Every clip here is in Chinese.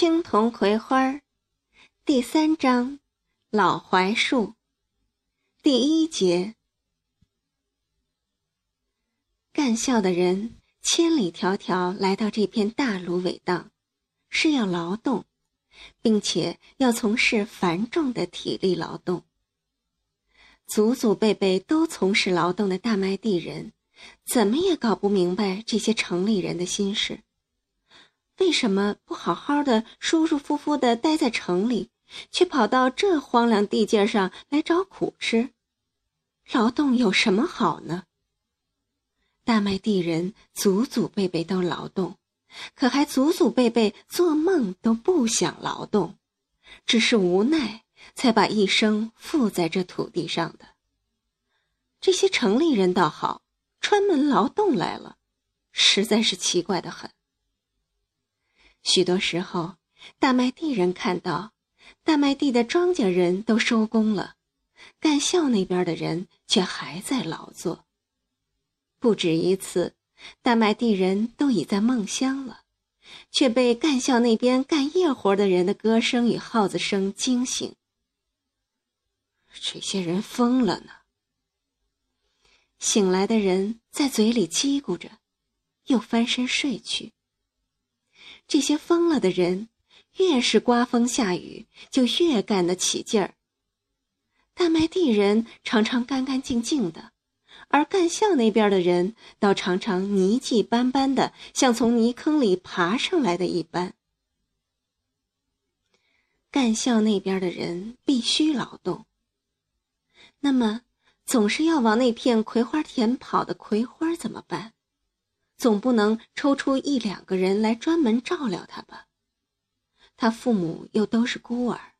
青铜葵花第三章，老槐树，第一节。干校的人千里迢迢来到这片大芦苇荡，是要劳动，并且要从事繁重的体力劳动。祖祖辈辈都从事劳动的大麦地人，怎么也搞不明白这些城里人的心事。为什么不好好的、舒舒服服的待在城里，却跑到这荒凉地界上来找苦吃？劳动有什么好呢？大麦地人祖祖辈辈都劳动，可还祖祖辈辈做梦都不想劳动，只是无奈才把一生付在这土地上的。这些城里人倒好，专门劳动来了，实在是奇怪的很。许多时候，大麦地人看到大麦地的庄稼人都收工了，干校那边的人却还在劳作。不止一次，大麦地人都已在梦乡了，却被干校那边干夜活的人的歌声与号子声惊醒。这些人疯了呢！醒来的人在嘴里叽咕着，又翻身睡去。这些疯了的人，越是刮风下雨，就越干得起劲儿。大麦地人常常干干净净的，而干校那边的人倒常常泥迹斑斑的，像从泥坑里爬上来的一般。干校那边的人必须劳动，那么总是要往那片葵花田跑的葵花怎么办？总不能抽出一两个人来专门照料他吧？他父母又都是孤儿，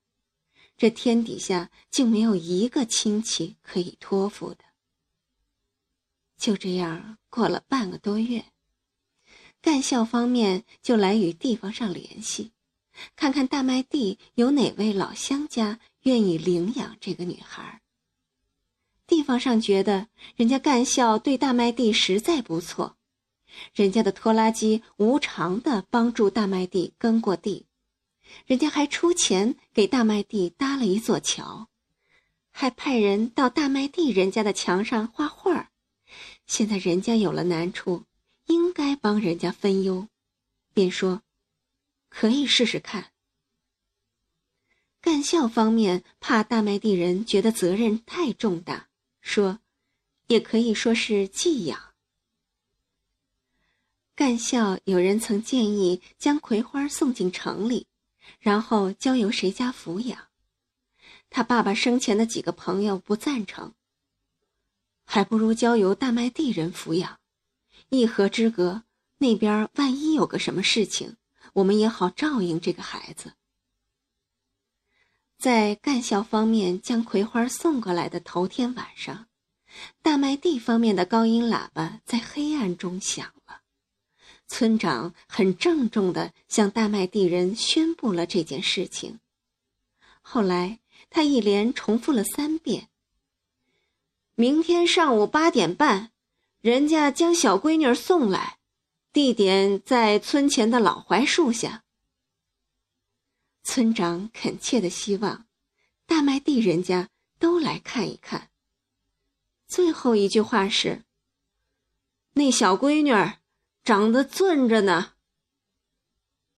这天底下竟没有一个亲戚可以托付的。就这样过了半个多月，干校方面就来与地方上联系，看看大麦地有哪位老乡家愿意领养这个女孩。地方上觉得人家干校对大麦地实在不错。人家的拖拉机无偿的帮助大麦地耕过地，人家还出钱给大麦地搭了一座桥，还派人到大麦地人家的墙上画画现在人家有了难处，应该帮人家分忧，便说可以试试看。干校方面怕大麦地人觉得责任太重大，说也可以说是寄养。干校有人曾建议将葵花送进城里，然后交由谁家抚养。他爸爸生前的几个朋友不赞成，还不如交由大麦地人抚养。一河之隔，那边万一有个什么事情，我们也好照应这个孩子。在干校方面将葵花送过来的头天晚上，大麦地方面的高音喇叭在黑暗中响。村长很郑重的向大麦地人宣布了这件事情。后来，他一连重复了三遍：“明天上午八点半，人家将小闺女送来，地点在村前的老槐树下。”村长恳切的希望，大麦地人家都来看一看。最后一句话是：“那小闺女。”长得俊着呢。